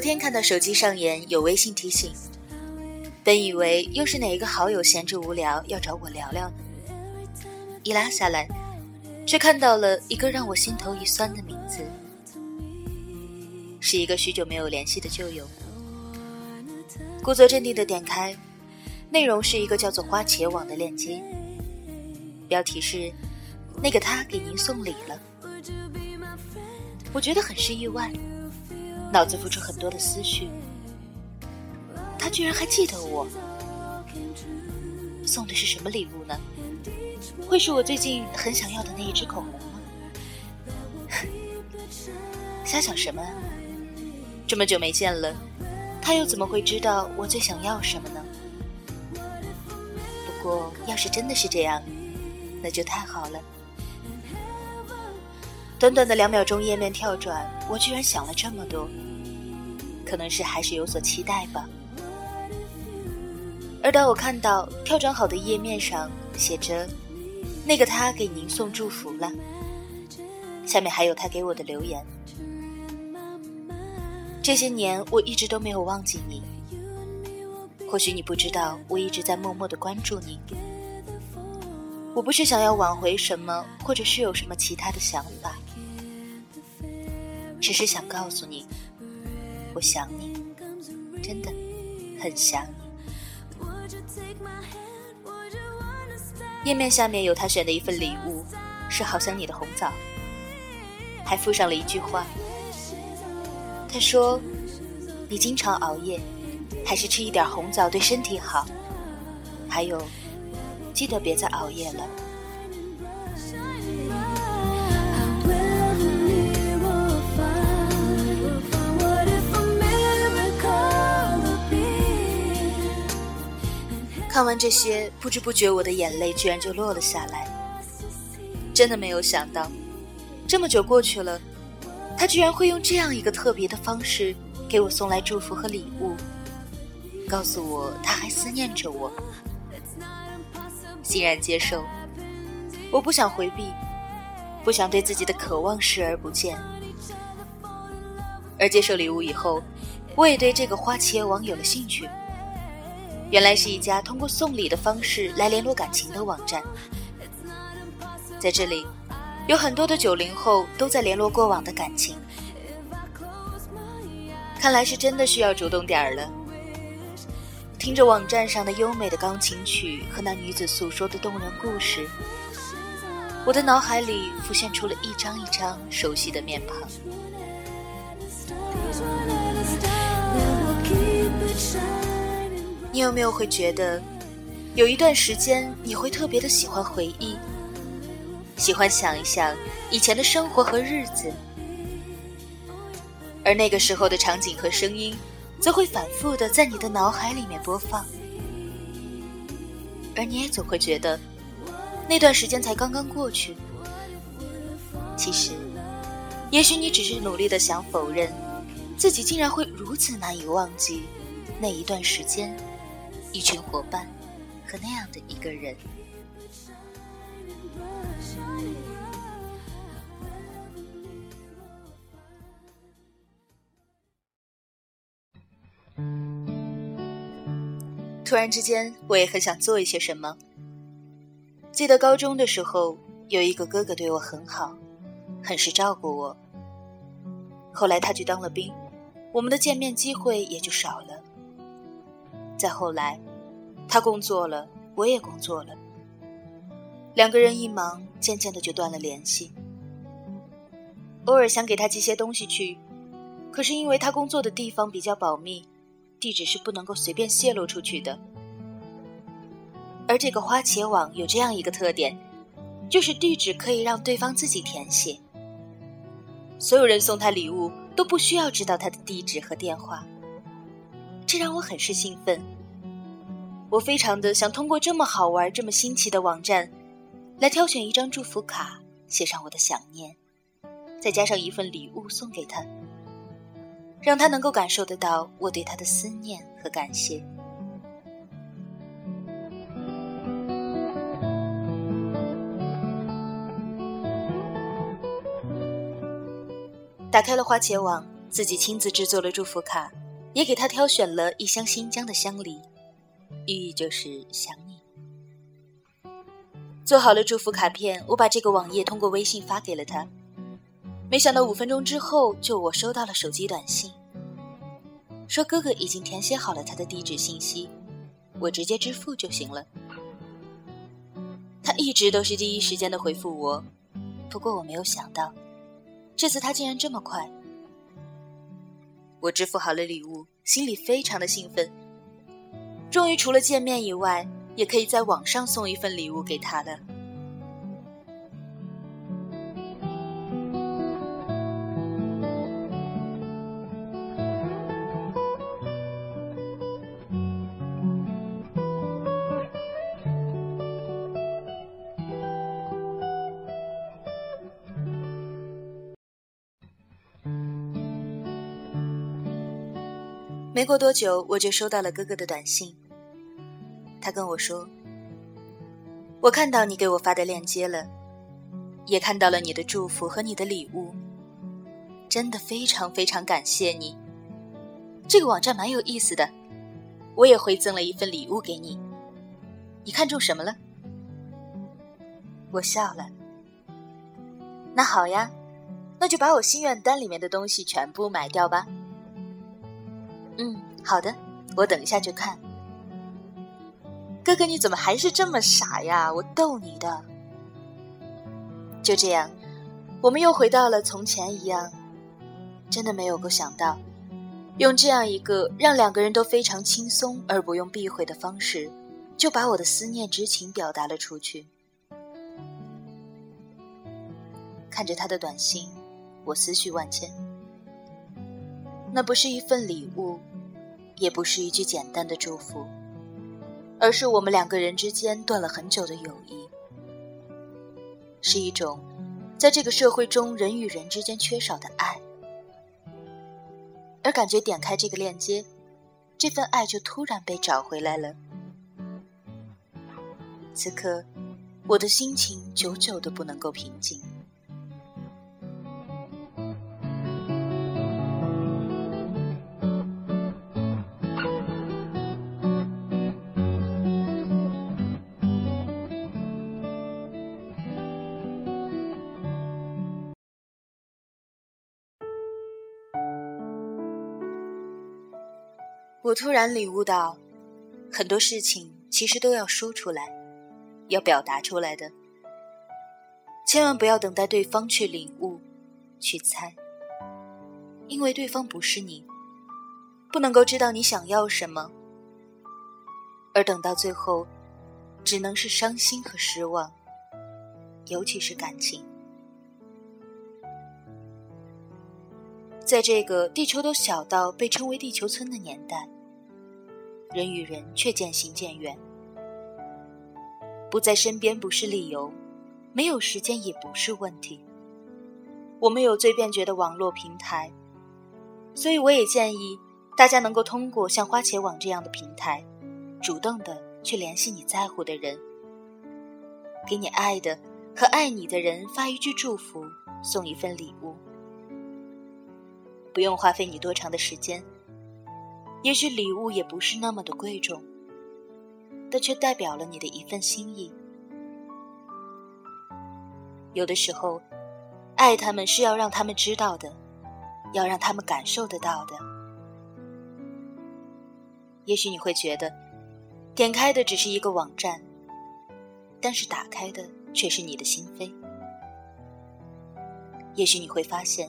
昨天看到手机上演有微信提醒，本以为又是哪一个好友闲着无聊要找我聊聊呢，一拉下来，却看到了一个让我心头一酸的名字，是一个许久没有联系的旧友。故作镇定的点开，内容是一个叫做“花茄网”的链接，标题是“那个他给您送礼了”，我觉得很是意外。脑子浮出很多的思绪，他居然还记得我，送的是什么礼物呢？会是我最近很想要的那一支口红吗？瞎想什么？这么久没见了，他又怎么会知道我最想要什么呢？不过，要是真的是这样，那就太好了。短短的两秒钟，页面跳转，我居然想了这么多。可能是还是有所期待吧。而当我看到跳转好的页面上写着“那个他给您送祝福了”，下面还有他给我的留言：“这些年我一直都没有忘记你，或许你不知道，我一直在默默的关注你。我不是想要挽回什么，或者是有什么其他的想法。”只是想告诉你，我想你，真的很想你。页面下面有他选的一份礼物，是好想你的红枣，还附上了一句话。他说：“你经常熬夜，还是吃一点红枣对身体好。还有，记得别再熬夜了。”看完这些，不知不觉我的眼泪居然就落了下来。真的没有想到，这么久过去了，他居然会用这样一个特别的方式给我送来祝福和礼物，告诉我他还思念着我。欣然接受，我不想回避，不想对自己的渴望视而不见。而接受礼物以后，我也对这个花茄网有了兴趣。原来是一家通过送礼的方式来联络感情的网站，在这里，有很多的九零后都在联络过往的感情。看来是真的需要主动点儿了。听着网站上的优美的钢琴曲和那女子诉说的动人故事，我的脑海里浮现出了一张一张熟悉的面庞。你有没有会觉得，有一段时间你会特别的喜欢回忆，喜欢想一想以前的生活和日子，而那个时候的场景和声音，则会反复的在你的脑海里面播放，而你也总会觉得，那段时间才刚刚过去。其实，也许你只是努力的想否认，自己竟然会如此难以忘记那一段时间。一群伙伴和那样的一个人。突然之间，我也很想做一些什么。记得高中的时候，有一个哥哥对我很好，很是照顾我。后来他去当了兵，我们的见面机会也就少了。再后来，他工作了，我也工作了。两个人一忙，渐渐的就断了联系。偶尔想给他寄些东西去，可是因为他工作的地方比较保密，地址是不能够随便泄露出去的。而这个花茄网有这样一个特点，就是地址可以让对方自己填写。所有人送他礼物都不需要知道他的地址和电话。这让我很是兴奋。我非常的想通过这么好玩、这么新奇的网站，来挑选一张祝福卡，写上我的想念，再加上一份礼物送给他，让他能够感受得到我对他的思念和感谢。打开了花茄网，自己亲自制作了祝福卡，也给他挑选了一箱新疆的香梨，寓意就是想你。做好了祝福卡片，我把这个网页通过微信发给了他。没想到五分钟之后，就我收到了手机短信，说哥哥已经填写好了他的地址信息，我直接支付就行了。他一直都是第一时间的回复我，不过我没有想到，这次他竟然这么快。我支付好了礼物，心里非常的兴奋，终于除了见面以外，也可以在网上送一份礼物给他了。没过多久，我就收到了哥哥的短信。他跟我说：“我看到你给我发的链接了，也看到了你的祝福和你的礼物，真的非常非常感谢你。这个网站蛮有意思的，我也回赠了一份礼物给你。你看中什么了？”我笑了。那好呀，那就把我心愿单里面的东西全部买掉吧。嗯，好的，我等一下就看。哥哥，你怎么还是这么傻呀？我逗你的。就这样，我们又回到了从前一样。真的没有够想到，用这样一个让两个人都非常轻松而不用避讳的方式，就把我的思念之情表达了出去。看着他的短信，我思绪万千。那不是一份礼物。也不是一句简单的祝福，而是我们两个人之间断了很久的友谊，是一种在这个社会中人与人之间缺少的爱，而感觉点开这个链接，这份爱就突然被找回来了。此刻，我的心情久久的不能够平静。我突然领悟到，很多事情其实都要说出来，要表达出来的。千万不要等待对方去领悟、去猜，因为对方不是你，不能够知道你想要什么，而等到最后，只能是伤心和失望，尤其是感情。在这个地球都小到被称为地球村的年代。人与人却渐行渐远，不在身边不是理由，没有时间也不是问题。我们有最便捷的网络平台，所以我也建议大家能够通过像花茄网这样的平台，主动的去联系你在乎的人，给你爱的和爱你的人发一句祝福，送一份礼物，不用花费你多长的时间。也许礼物也不是那么的贵重，但却代表了你的一份心意。有的时候，爱他们是要让他们知道的，要让他们感受得到的。也许你会觉得，点开的只是一个网站，但是打开的却是你的心扉。也许你会发现，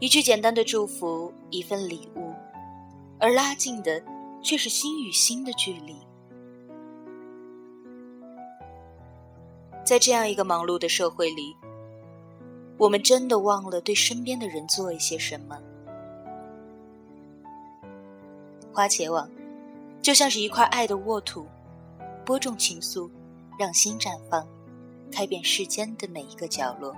一句简单的祝福，一份礼物。而拉近的，却是心与心的距离。在这样一个忙碌的社会里，我们真的忘了对身边的人做一些什么。花茄网，就像是一块爱的沃土，播种情愫，让心绽放，开遍世间的每一个角落。